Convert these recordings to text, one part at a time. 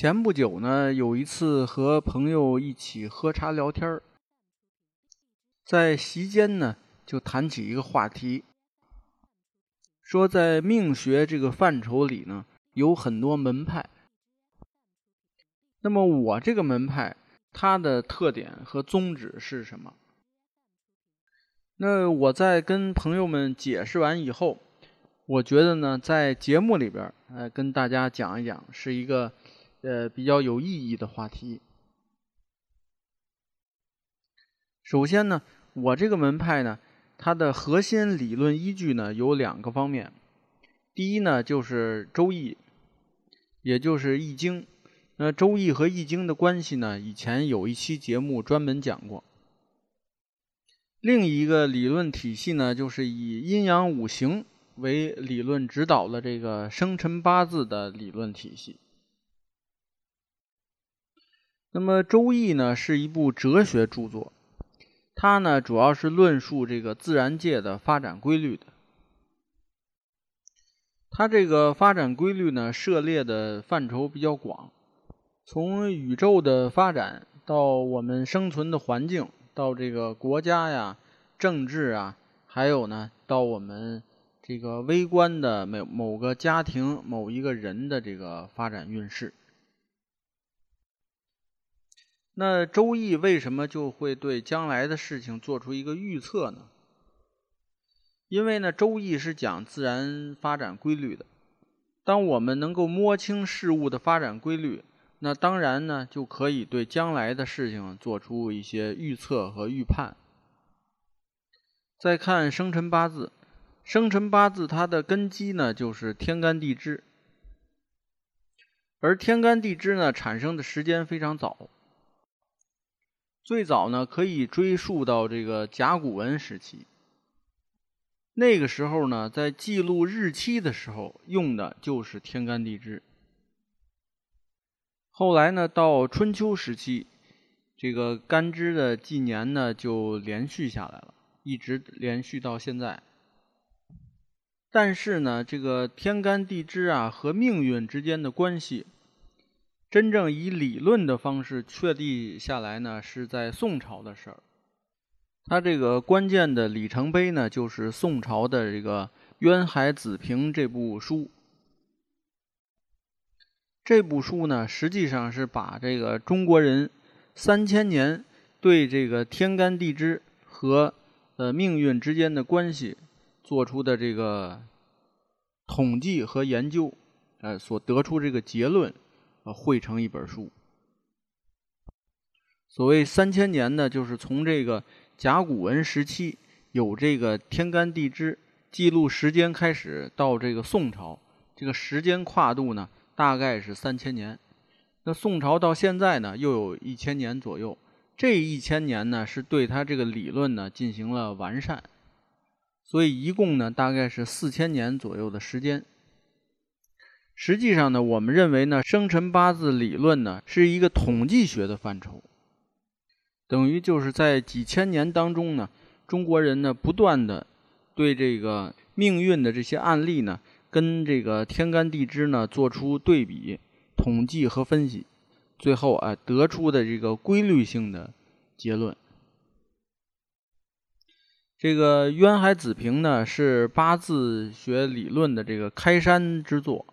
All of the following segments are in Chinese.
前不久呢，有一次和朋友一起喝茶聊天，在席间呢，就谈起一个话题，说在命学这个范畴里呢，有很多门派。那么我这个门派，它的特点和宗旨是什么？那我在跟朋友们解释完以后，我觉得呢，在节目里边，呃，跟大家讲一讲，是一个。呃，比较有意义的话题。首先呢，我这个门派呢，它的核心理论依据呢有两个方面。第一呢，就是《周易》，也就是《易经》。那《周易》和《易经》的关系呢，以前有一期节目专门讲过。另一个理论体系呢，就是以阴阳五行为理论指导的这个生辰八字的理论体系。那么《周易》呢是一部哲学著作，它呢主要是论述这个自然界的发展规律的。它这个发展规律呢涉猎的范畴比较广，从宇宙的发展到我们生存的环境，到这个国家呀、政治啊，还有呢到我们这个微观的某某个家庭、某一个人的这个发展运势。那《周易》为什么就会对将来的事情做出一个预测呢？因为呢，《周易》是讲自然发展规律的。当我们能够摸清事物的发展规律，那当然呢，就可以对将来的事情做出一些预测和预判。再看生辰八字，生辰八字它的根基呢，就是天干地支，而天干地支呢，产生的时间非常早。最早呢，可以追溯到这个甲骨文时期。那个时候呢，在记录日期的时候用的就是天干地支。后来呢，到春秋时期，这个干支的纪年呢就连续下来了，一直连续到现在。但是呢，这个天干地支啊和命运之间的关系。真正以理论的方式确立下来呢，是在宋朝的事儿。它这个关键的里程碑呢，就是宋朝的这个《渊海子平》这部书。这部书呢，实际上是把这个中国人三千年对这个天干地支和呃命运之间的关系做出的这个统计和研究，呃，所得出这个结论。汇成一本书。所谓三千年呢，就是从这个甲骨文时期有这个天干地支记录时间开始，到这个宋朝，这个时间跨度呢，大概是三千年。那宋朝到现在呢，又有一千年左右。这一千年呢，是对他这个理论呢进行了完善，所以一共呢，大概是四千年左右的时间。实际上呢，我们认为呢，生辰八字理论呢是一个统计学的范畴，等于就是在几千年当中呢，中国人呢不断的对这个命运的这些案例呢，跟这个天干地支呢做出对比、统计和分析，最后啊得出的这个规律性的结论。这个《渊海子平》呢是八字学理论的这个开山之作。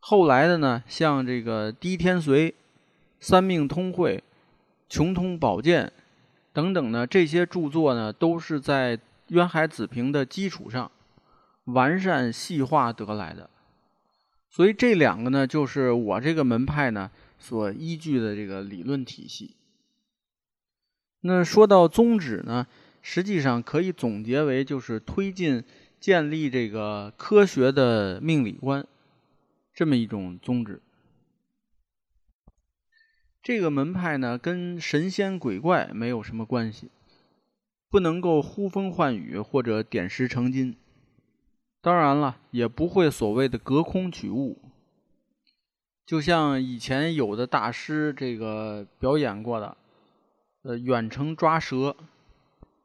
后来的呢，像这个《滴天髓》《三命通会》《穷通宝鉴》等等呢，这些著作呢，都是在《渊海子平》的基础上完善细化得来的。所以这两个呢，就是我这个门派呢所依据的这个理论体系。那说到宗旨呢，实际上可以总结为就是推进建立这个科学的命理观，这么一种宗旨。这个门派呢，跟神仙鬼怪没有什么关系，不能够呼风唤雨或者点石成金。当然了，也不会所谓的隔空取物。就像以前有的大师这个表演过的，呃，远程抓蛇，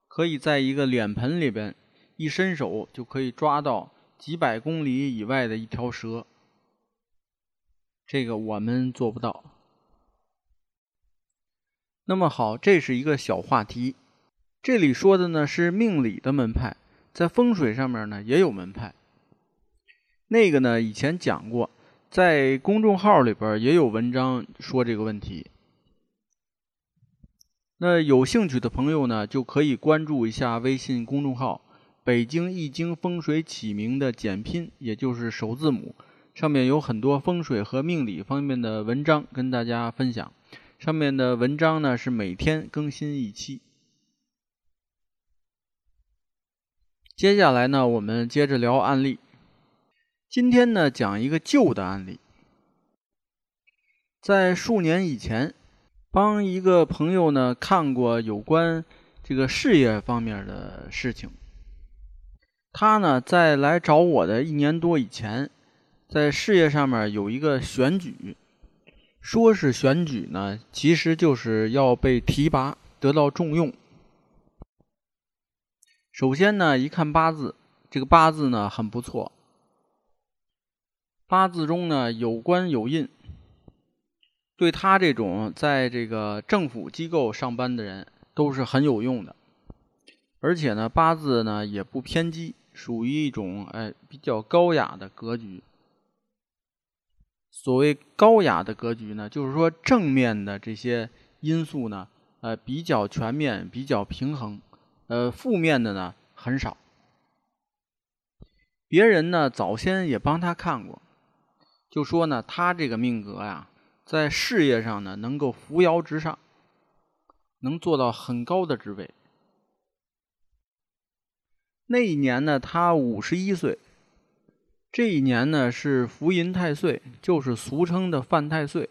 可以在一个脸盆里边一伸手就可以抓到几百公里以外的一条蛇。这个我们做不到。那么好，这是一个小话题。这里说的呢是命理的门派，在风水上面呢也有门派。那个呢以前讲过，在公众号里边也有文章说这个问题。那有兴趣的朋友呢就可以关注一下微信公众号“北京易经风水起名”的简拼，也就是首字母，上面有很多风水和命理方面的文章跟大家分享。上面的文章呢是每天更新一期。接下来呢，我们接着聊案例。今天呢，讲一个旧的案例。在数年以前，帮一个朋友呢看过有关这个事业方面的事情。他呢在来找我的一年多以前，在事业上面有一个选举。说是选举呢，其实就是要被提拔，得到重用。首先呢，一看八字，这个八字呢很不错，八字中呢有官有印，对他这种在这个政府机构上班的人都是很有用的。而且呢，八字呢也不偏激，属于一种哎比较高雅的格局。所谓高雅的格局呢，就是说正面的这些因素呢，呃，比较全面，比较平衡，呃，负面的呢很少。别人呢早先也帮他看过，就说呢他这个命格呀，在事业上呢能够扶摇直上，能做到很高的职位。那一年呢，他五十一岁。这一年呢是福银太岁，就是俗称的犯太岁。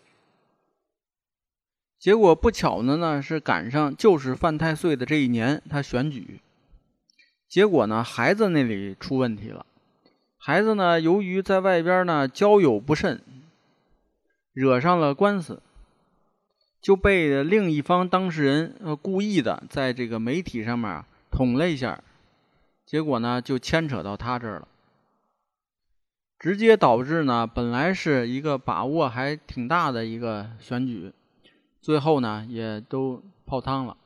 结果不巧的呢是赶上就是犯太岁的这一年，他选举。结果呢孩子那里出问题了，孩子呢由于在外边呢交友不慎，惹上了官司，就被另一方当事人呃故意的在这个媒体上面捅了一下，结果呢就牵扯到他这儿了。直接导致呢，本来是一个把握还挺大的一个选举，最后呢也都泡汤了。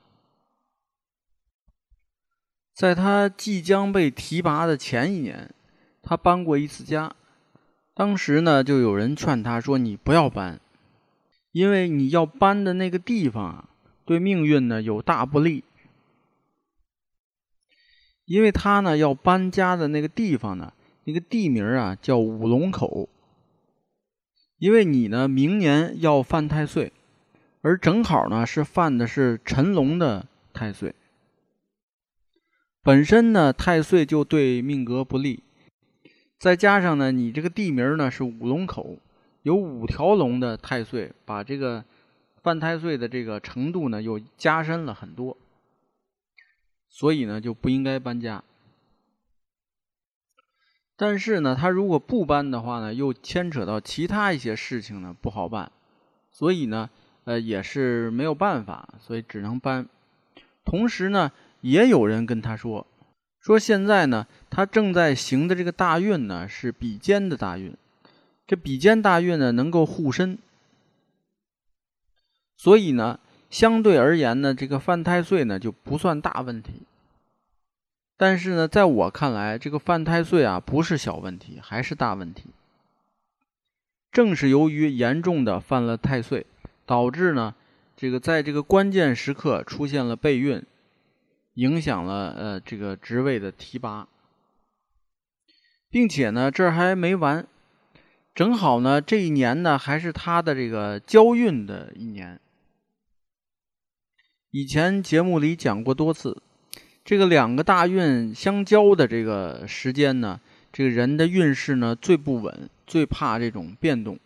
在他即将被提拔的前一年，他搬过一次家，当时呢就有人劝他说：“你不要搬，因为你要搬的那个地方啊，对命运呢有大不利。因为他呢要搬家的那个地方呢。”那个地名啊叫五龙口，因为你呢明年要犯太岁，而正好呢是犯的是辰龙的太岁。本身呢太岁就对命格不利，再加上呢你这个地名呢是五龙口，有五条龙的太岁，把这个犯太岁的这个程度呢又加深了很多，所以呢就不应该搬家。但是呢，他如果不搬的话呢，又牵扯到其他一些事情呢，不好办，所以呢，呃，也是没有办法，所以只能搬。同时呢，也有人跟他说，说现在呢，他正在行的这个大运呢是比肩的大运，这比肩大运呢能够护身，所以呢，相对而言呢，这个犯太岁呢就不算大问题。但是呢，在我看来，这个犯太岁啊，不是小问题，还是大问题。正是由于严重的犯了太岁，导致呢，这个在这个关键时刻出现了备孕，影响了呃这个职位的提拔，并且呢，这还没完，正好呢，这一年呢，还是他的这个交运的一年。以前节目里讲过多次。这个两个大运相交的这个时间呢，这个人的运势呢最不稳，最怕这种变动，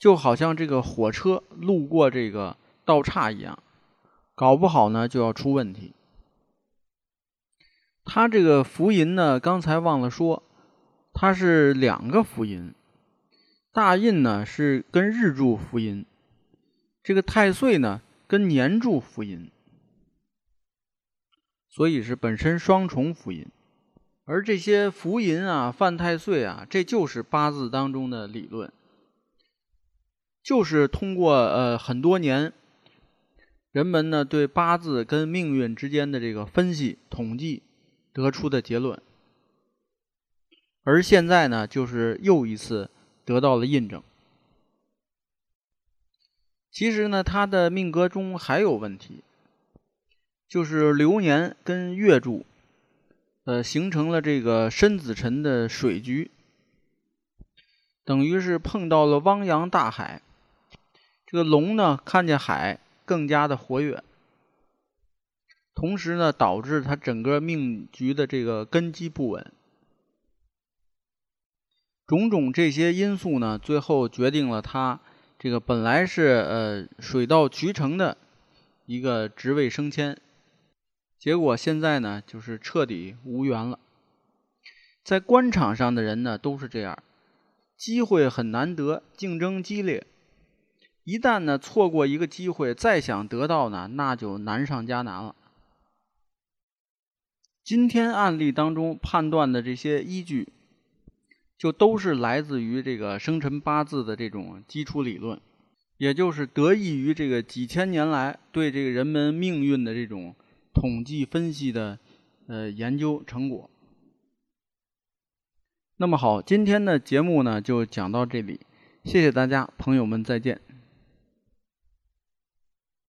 就好像这个火车路过这个道岔一样，搞不好呢就要出问题。他这个福银呢，刚才忘了说，它是两个福银，大印呢是跟日柱福银，这个太岁呢跟年柱福银。所以是本身双重福音，而这些福音啊、犯太岁啊，这就是八字当中的理论，就是通过呃很多年，人们呢对八字跟命运之间的这个分析统计得出的结论，而现在呢，就是又一次得到了印证。其实呢，他的命格中还有问题。就是流年跟月柱，呃，形成了这个申子辰的水局，等于是碰到了汪洋大海。这个龙呢，看见海更加的活跃，同时呢，导致他整个命局的这个根基不稳。种种这些因素呢，最后决定了他这个本来是呃水到渠成的一个职位升迁。结果现在呢，就是彻底无缘了。在官场上的人呢，都是这样，机会很难得，竞争激烈。一旦呢错过一个机会，再想得到呢，那就难上加难了。今天案例当中判断的这些依据，就都是来自于这个生辰八字的这种基础理论，也就是得益于这个几千年来对这个人们命运的这种。统计分析的呃研究成果。那么好，今天的节目呢就讲到这里，谢谢大家，朋友们再见。